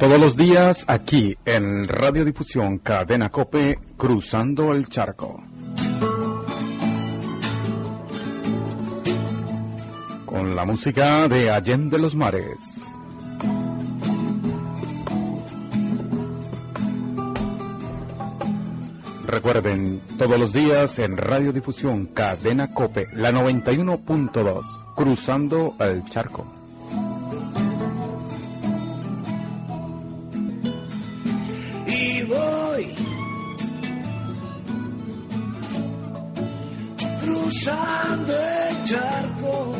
Todos los días aquí en Radiodifusión Cadena Cope, Cruzando el Charco. Con la música de Allende los Mares. Recuerden, todos los días en Radiodifusión Cadena Cope, la 91.2, Cruzando el Charco. Charco.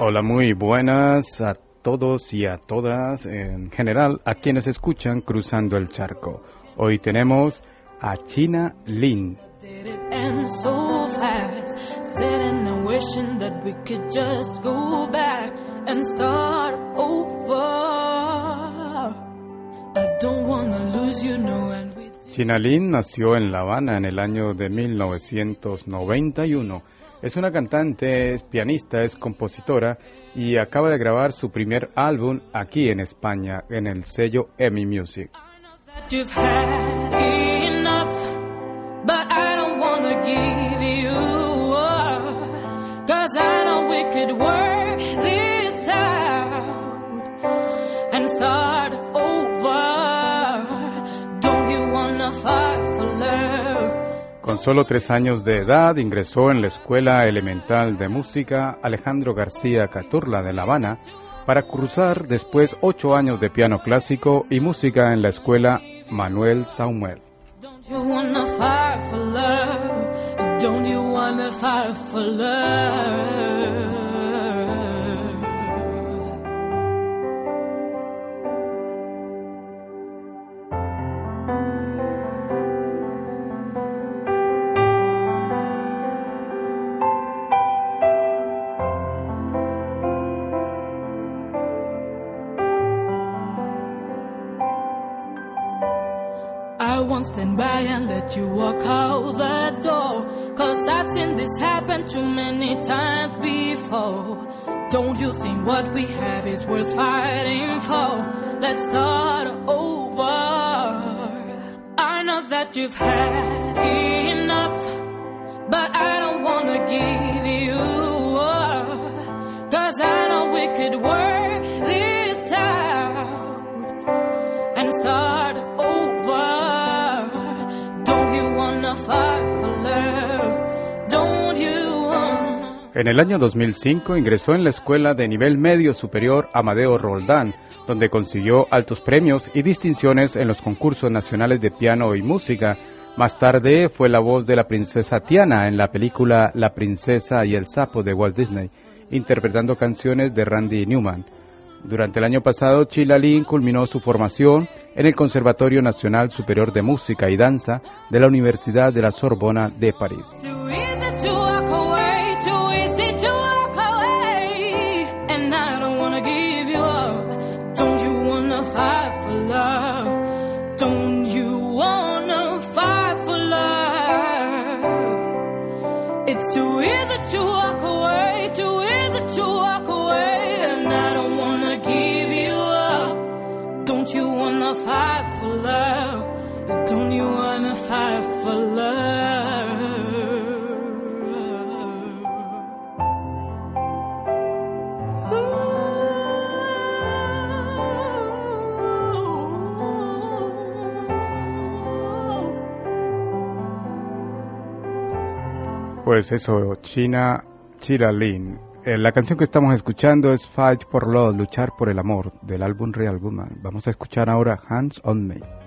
Hola, muy buenas a todos y a todas, en general a quienes escuchan Cruzando el Charco. Hoy tenemos a China Lin. Wishing that we could just go back and start over. I don't wanna lose you, no, and we nació en La Habana en el año de 1991. Es una cantante, es pianista, es compositora y acaba de grabar su primer álbum aquí en España, en el sello EMI Music. We could work this out and start over. Don't you wanna fight for love? Con solo tres años de edad ingresó en la Escuela Elemental de Música Alejandro García Caturla de La Habana para cruzar después ocho años de piano clásico y música en la Escuela Manuel Samuel. Don't you wanna fight for love? By and let you walk out the door. Cause I've seen this happen too many times before. Don't you think what we have is worth fighting for? Let's start over. I know that you've had enough, but I don't wanna give you up. Cause I know we could work this out and start En el año 2005 ingresó en la Escuela de Nivel Medio Superior Amadeo Roldán, donde consiguió altos premios y distinciones en los concursos nacionales de piano y música. Más tarde fue la voz de la princesa Tiana en la película La princesa y el sapo de Walt Disney, interpretando canciones de Randy Newman. Durante el año pasado, Chila Lin culminó su formación en el Conservatorio Nacional Superior de Música y Danza de la Universidad de la Sorbona de París. Pues eso, China Chila Lin. Eh, la canción que estamos escuchando es Fight for Love, Luchar por el Amor, del álbum Real Woman. Vamos a escuchar ahora Hands on Me.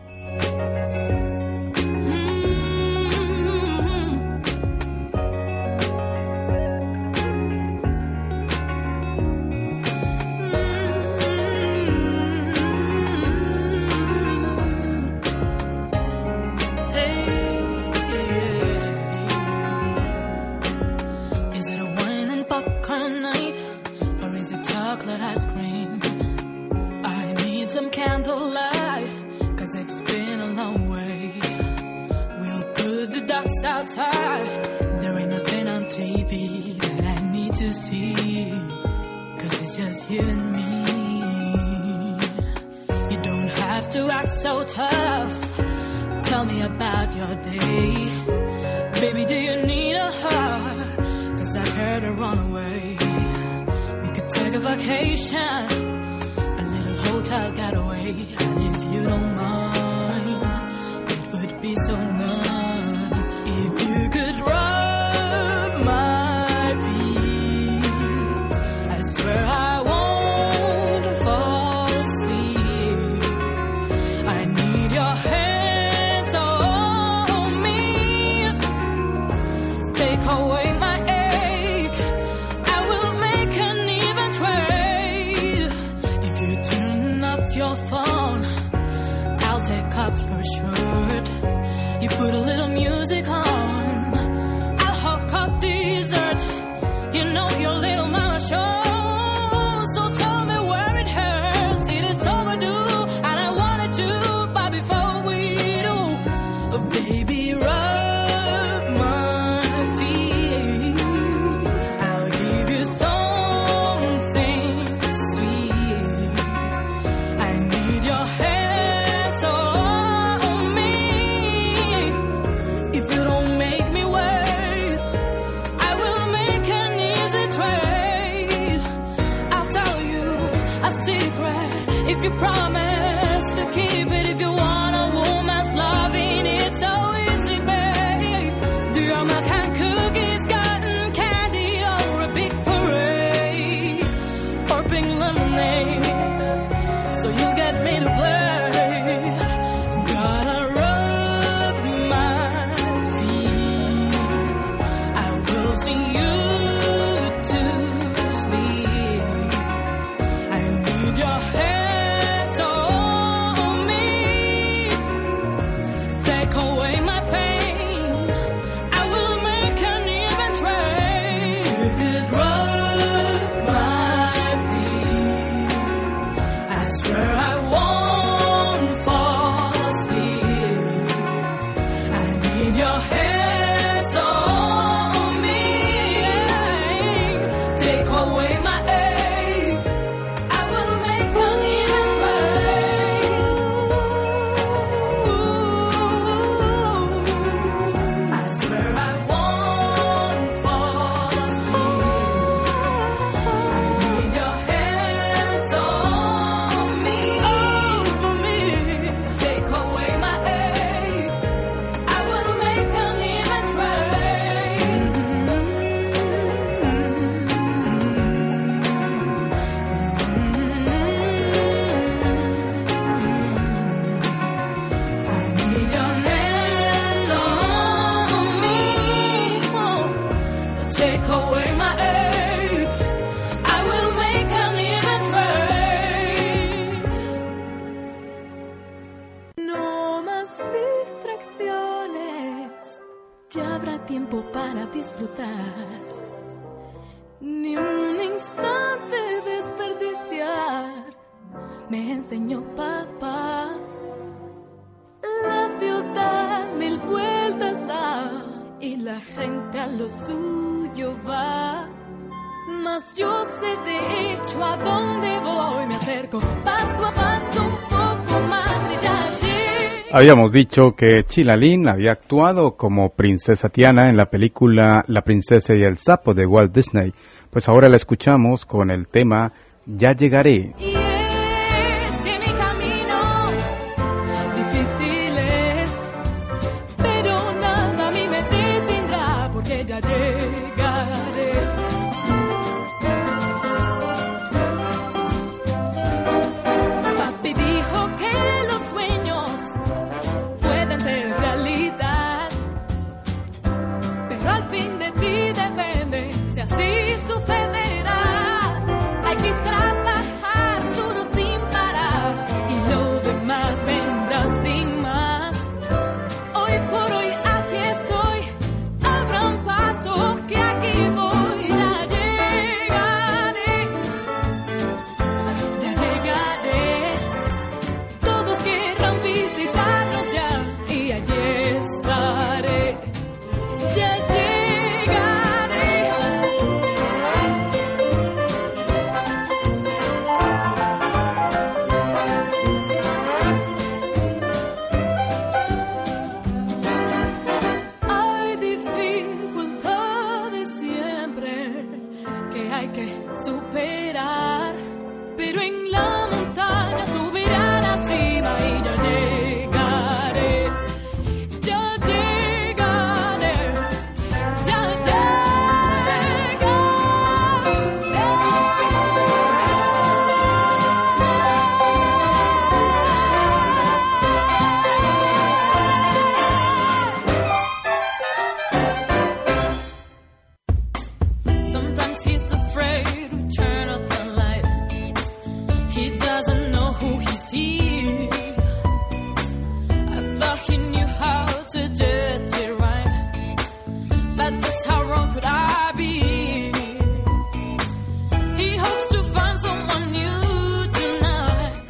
Habíamos dicho que Chilalín había actuado como princesa Tiana en la película La princesa y el sapo de Walt Disney. Pues ahora la escuchamos con el tema Ya llegaré.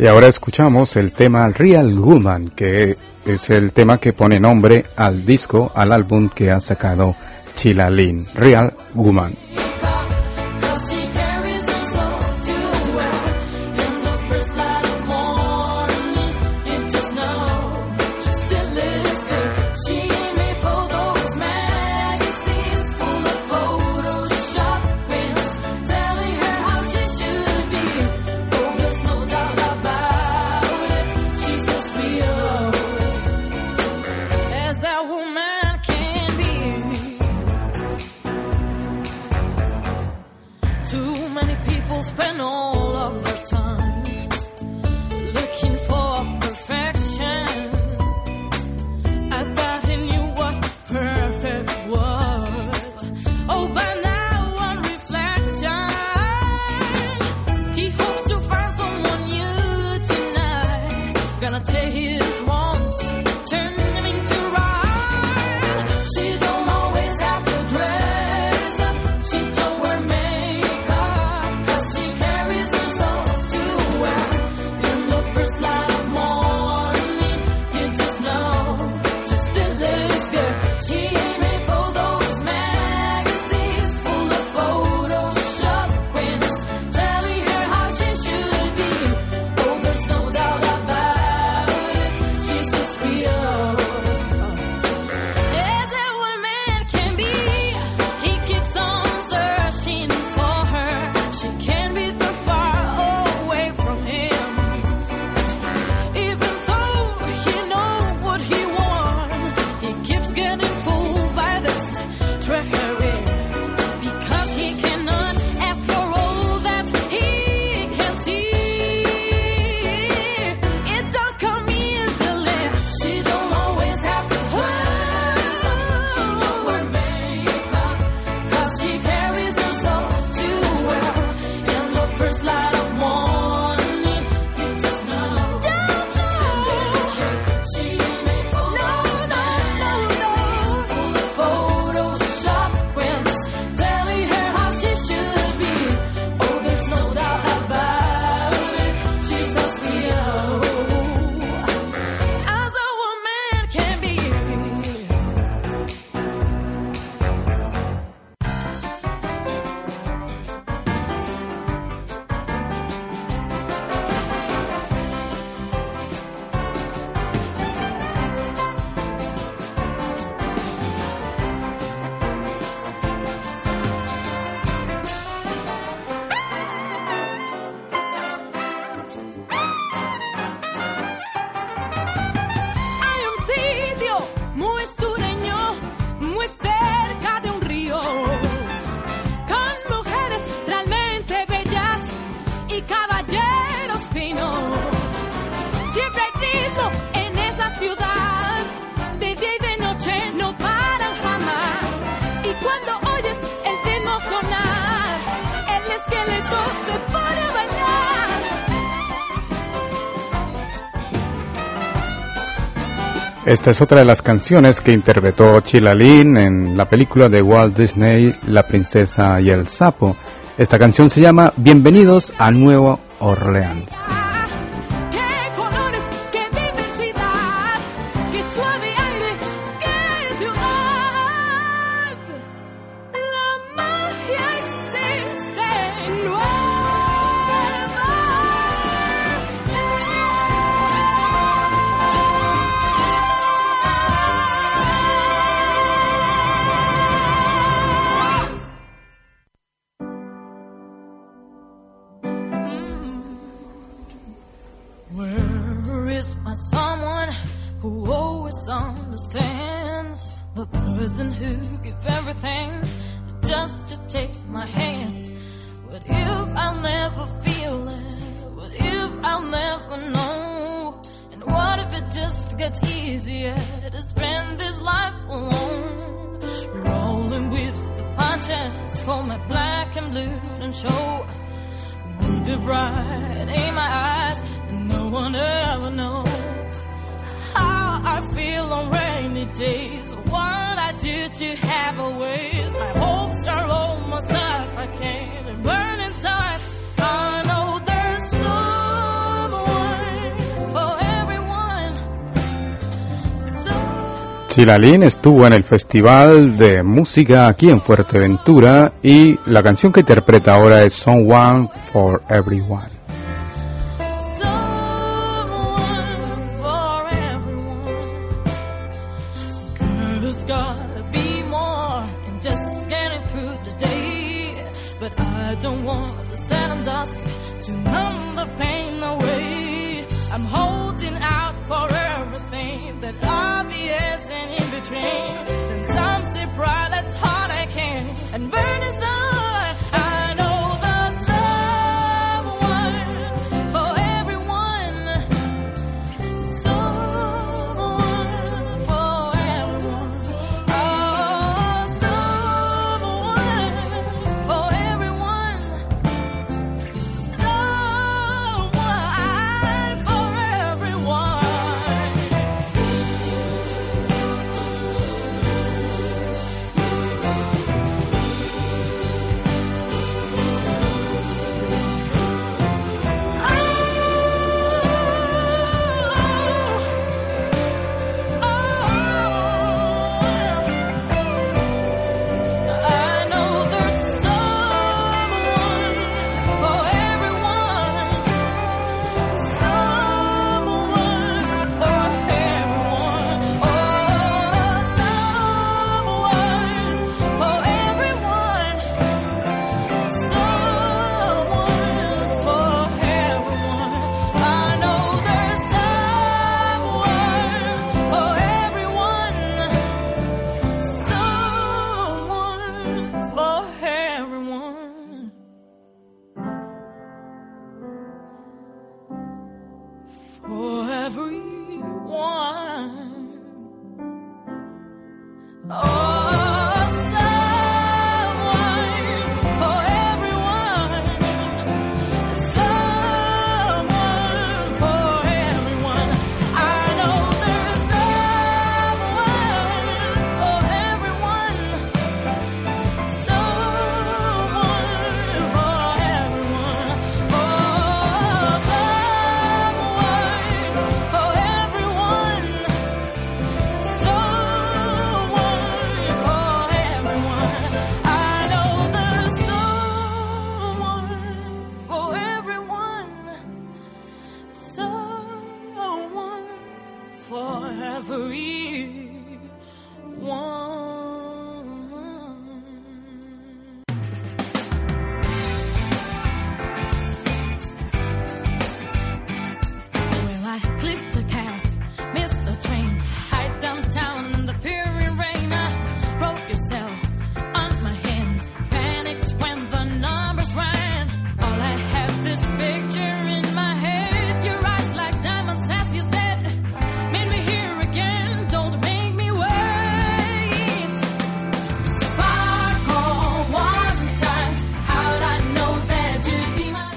Y ahora escuchamos el tema Real Woman, que es el tema que pone nombre al disco, al álbum que ha sacado Chilalin, Real Woman. Esta es otra de las canciones que interpretó Chilalín en la película de Walt Disney La princesa y el sapo. Esta canción se llama Bienvenidos a Nueva Orleans. always find someone who always understands the person who gave everything just to take my hand. What if I'll never feel it? What if I'll never know? And what if it just gets easier to spend this life alone? Rolling with the punches, for my black and blue and show. With the bright in my eyes. no one ever knows how I feel on rainy days. What I did to have a ways. My hopes are almost up. I can't burn inside. I know there's someone for everyone. So... Chilalín estuvo en el Festival de Música aquí en Fuerteventura y la canción que interpreta ahora es Someone for Everyone. I don't want the sand and dust to numb the pain away. I'm holding out for everything that obvious and in between.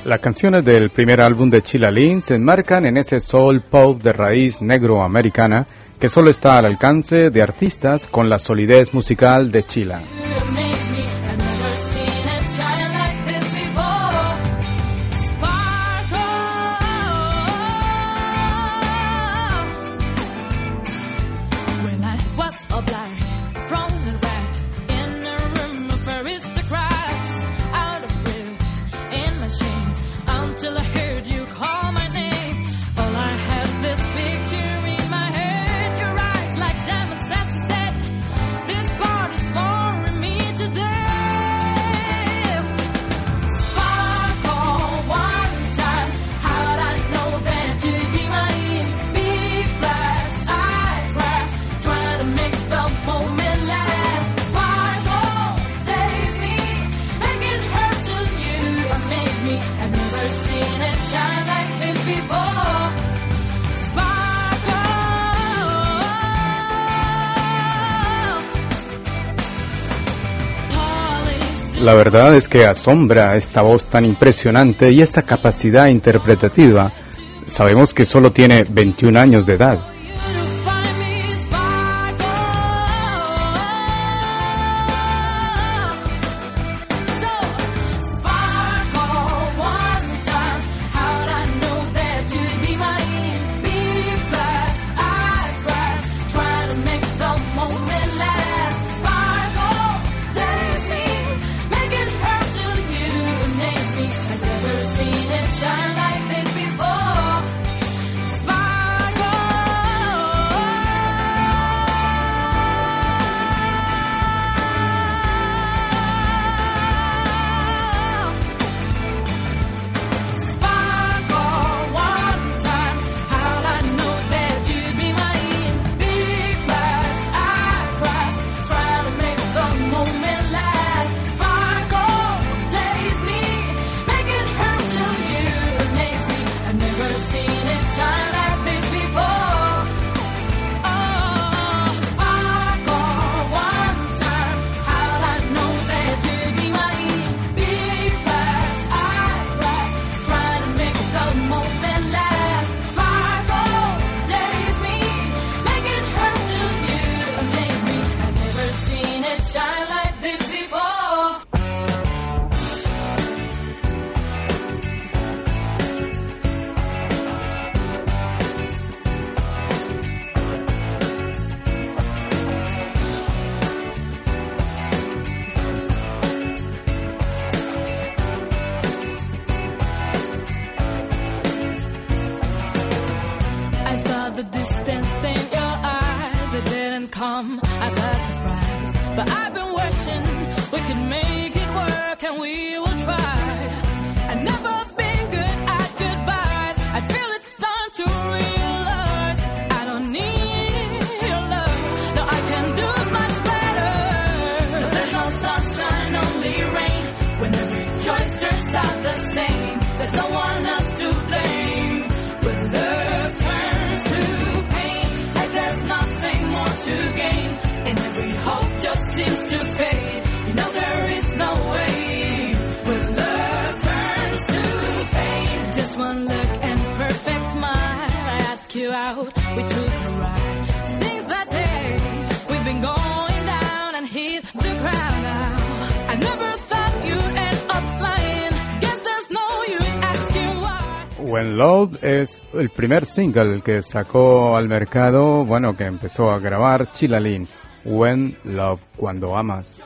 Las canciones del primer álbum de Chilalín se enmarcan en ese soul pop de raíz negro-americana que solo está al alcance de artistas con la solidez musical de Chila. La verdad es que asombra esta voz tan impresionante y esta capacidad interpretativa. Sabemos que solo tiene 21 años de edad. come as a surprise. But I've been wishing we could make it work and we When Loud es el primer single que sacó al mercado, bueno, que empezó a grabar Chilalín. When Love, cuando amas.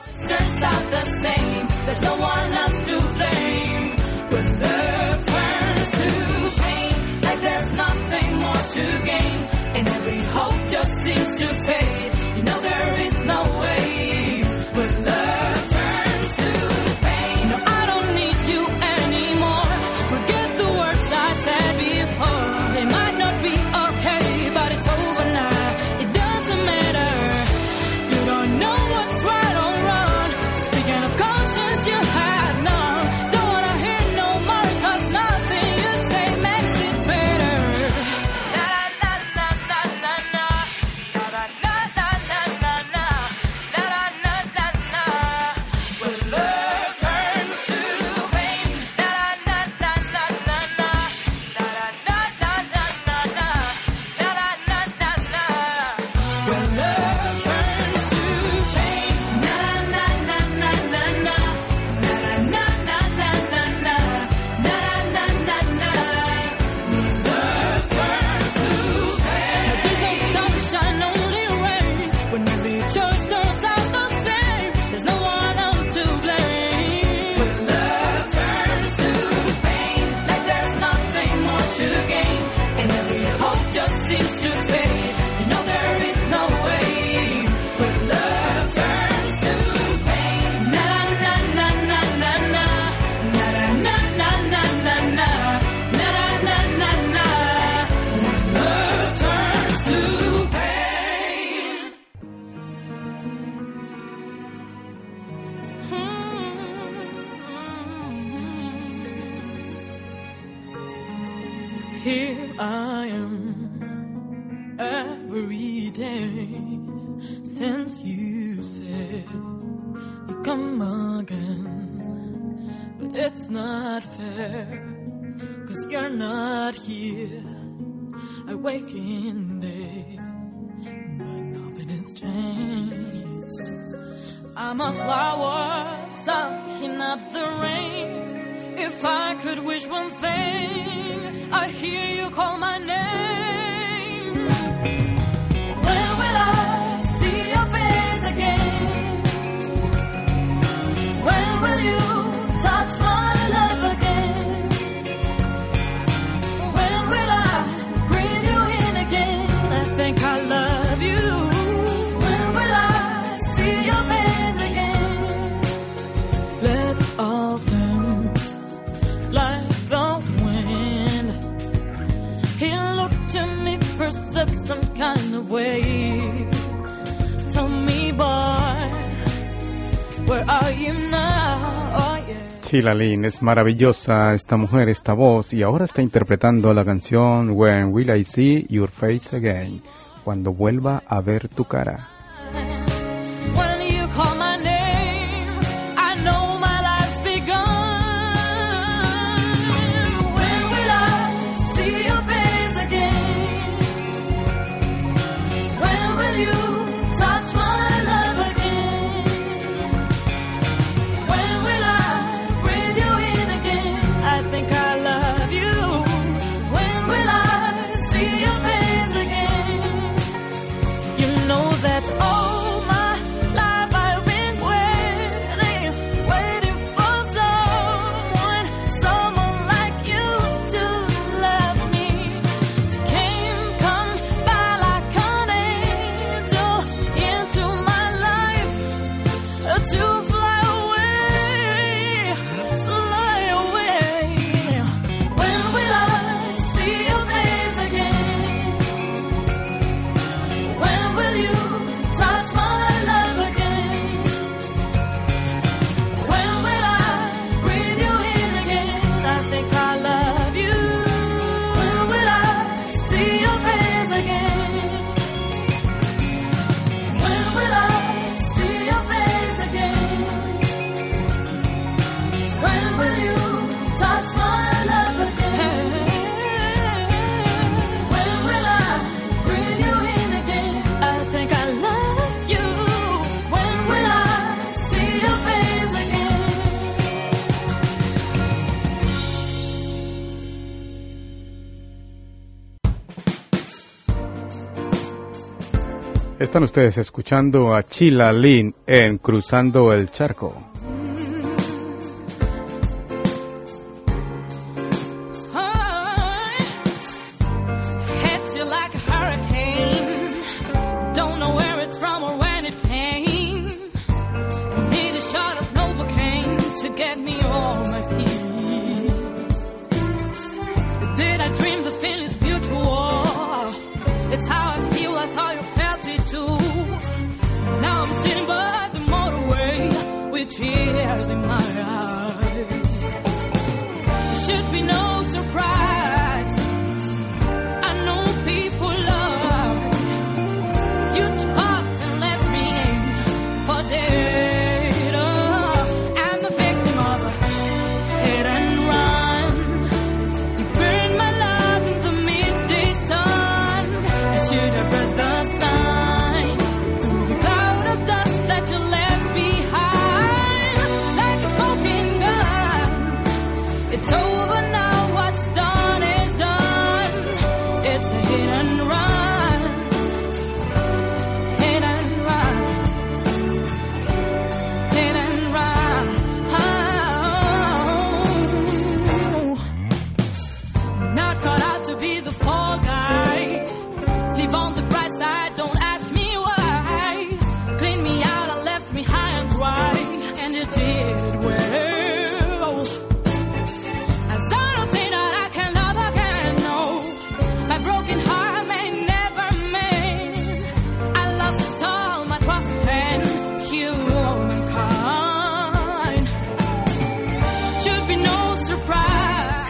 fair, cause you're not here. I wake in day, but nothing has changed. I'm a flower sucking up the rain. If I could wish one thing, I hear you call my name. When will I see your face again? When will you touch my run Sheila Lynn es maravillosa esta mujer, esta voz, y ahora está interpretando la canción When Will I See Your Face Again, cuando vuelva a ver tu cara. Están ustedes escuchando a Chila Lin en Cruzando el Charco.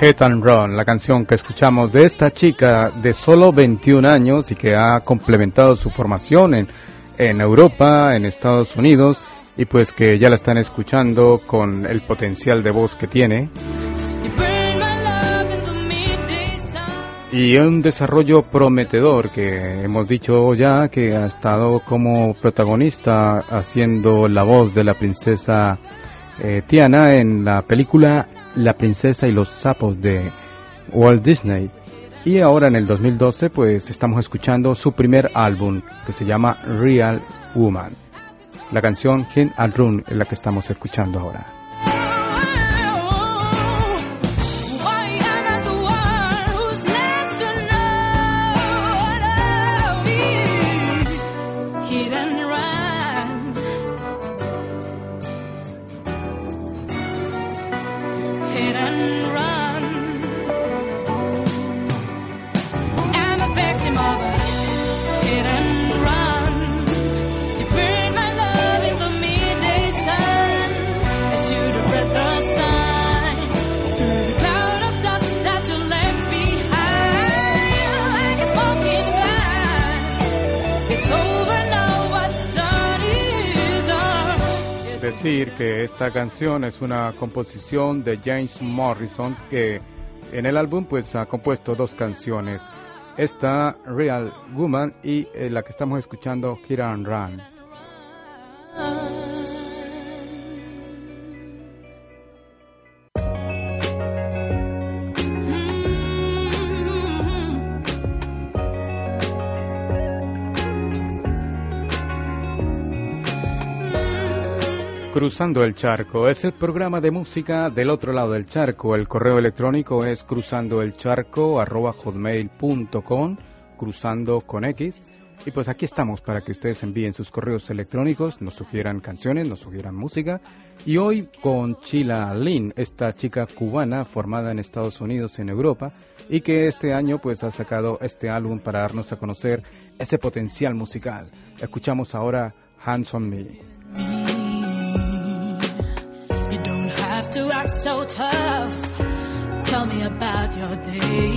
Hit and Run, la canción que escuchamos de esta chica de solo 21 años y que ha complementado su formación en, en Europa, en Estados Unidos, y pues que ya la están escuchando con el potencial de voz que tiene. Y un desarrollo prometedor que hemos dicho ya que ha estado como protagonista haciendo la voz de la princesa eh, Tiana en la película La princesa y los sapos de Walt Disney. Y ahora en el 2012 pues estamos escuchando su primer álbum que se llama Real Woman. La canción Hit and Run es la que estamos escuchando ahora. Que esta canción es una composición de James Morrison que en el álbum pues ha compuesto dos canciones. Esta Real Woman y eh, la que estamos escuchando Hit and Run. Cruzando el charco es el programa de música del otro lado del charco. El correo electrónico es cruzandoelcharco@hotmail.com, cruzando con X. Y pues aquí estamos para que ustedes envíen sus correos electrónicos, nos sugieran canciones, nos sugieran música. Y hoy con Chila Lin, esta chica cubana formada en Estados Unidos, en Europa, y que este año pues ha sacado este álbum para darnos a conocer ese potencial musical. Escuchamos ahora Hands on Me. So tough. Tell me about your day.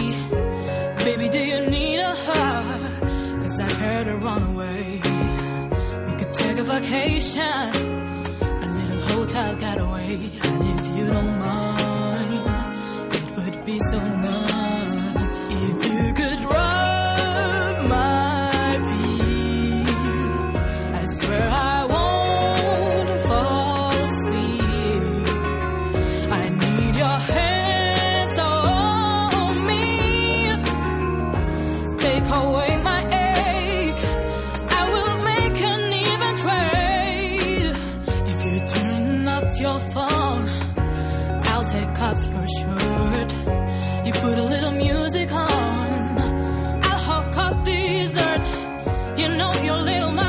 Baby, do you need a hug? Cause I've heard her run away. We could take a vacation, a little hotel getaway. And if you don't mind, it would be so nice your phone. I'll take off your shirt. You put a little music on. I'll hook up the dessert. You know your little.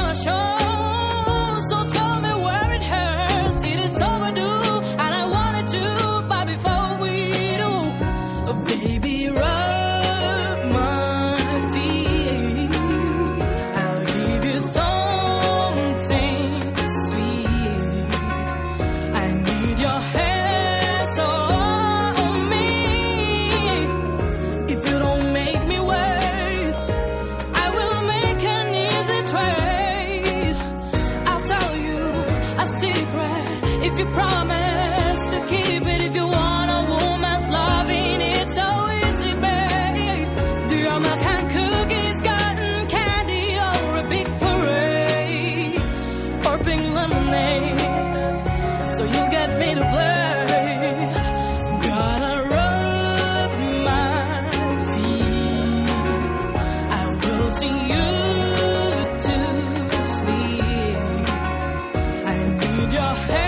Your hands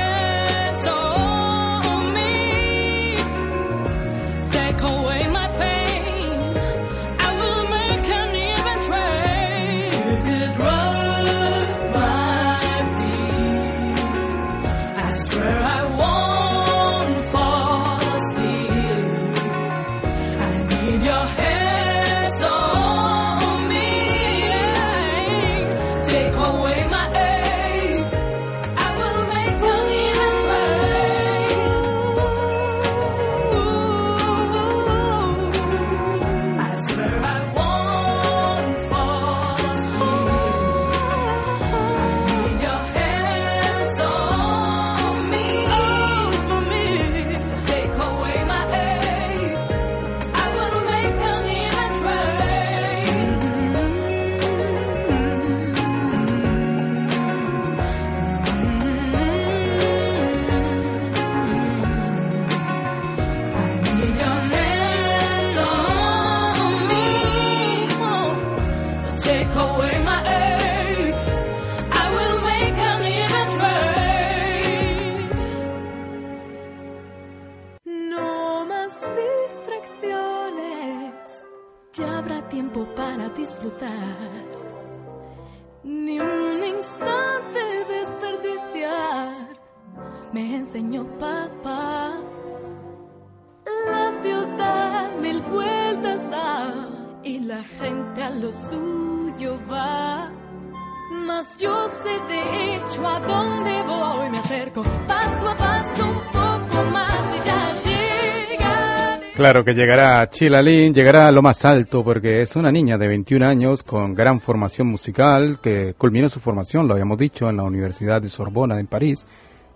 Claro que llegará Chilalín, llegará a lo más alto porque es una niña de 21 años con gran formación musical que culminó su formación, lo habíamos dicho, en la Universidad de Sorbona en París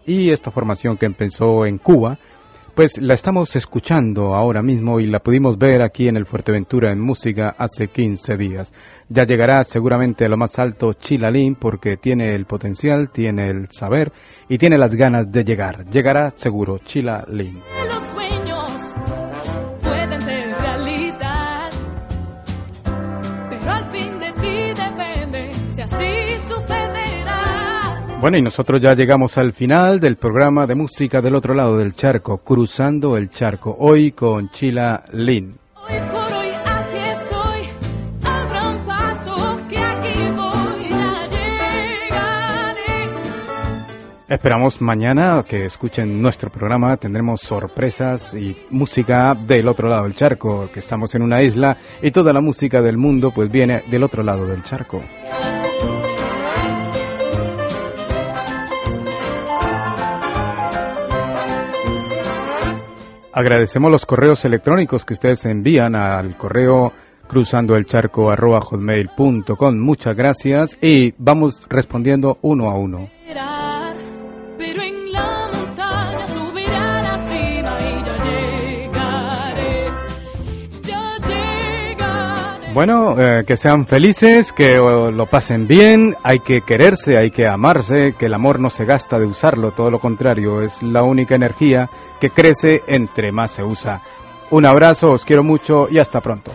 y esta formación que empezó en Cuba, pues la estamos escuchando ahora mismo y la pudimos ver aquí en el Fuerteventura en música hace 15 días. Ya llegará seguramente a lo más alto Chilalín porque tiene el potencial, tiene el saber y tiene las ganas de llegar. Llegará seguro Chilalín. Bueno, y nosotros ya llegamos al final del programa de música del otro lado del charco, Cruzando el Charco, hoy con Chila Lin. Esperamos mañana que escuchen nuestro programa, tendremos sorpresas y música del otro lado del charco, que estamos en una isla y toda la música del mundo pues viene del otro lado del charco. Agradecemos los correos electrónicos que ustedes envían al correo cruzando el charco hotmail.com. Muchas gracias y vamos respondiendo uno a uno. Bueno, eh, que sean felices, que lo pasen bien, hay que quererse, hay que amarse, que el amor no se gasta de usarlo, todo lo contrario, es la única energía que crece entre más se usa. Un abrazo, os quiero mucho y hasta pronto.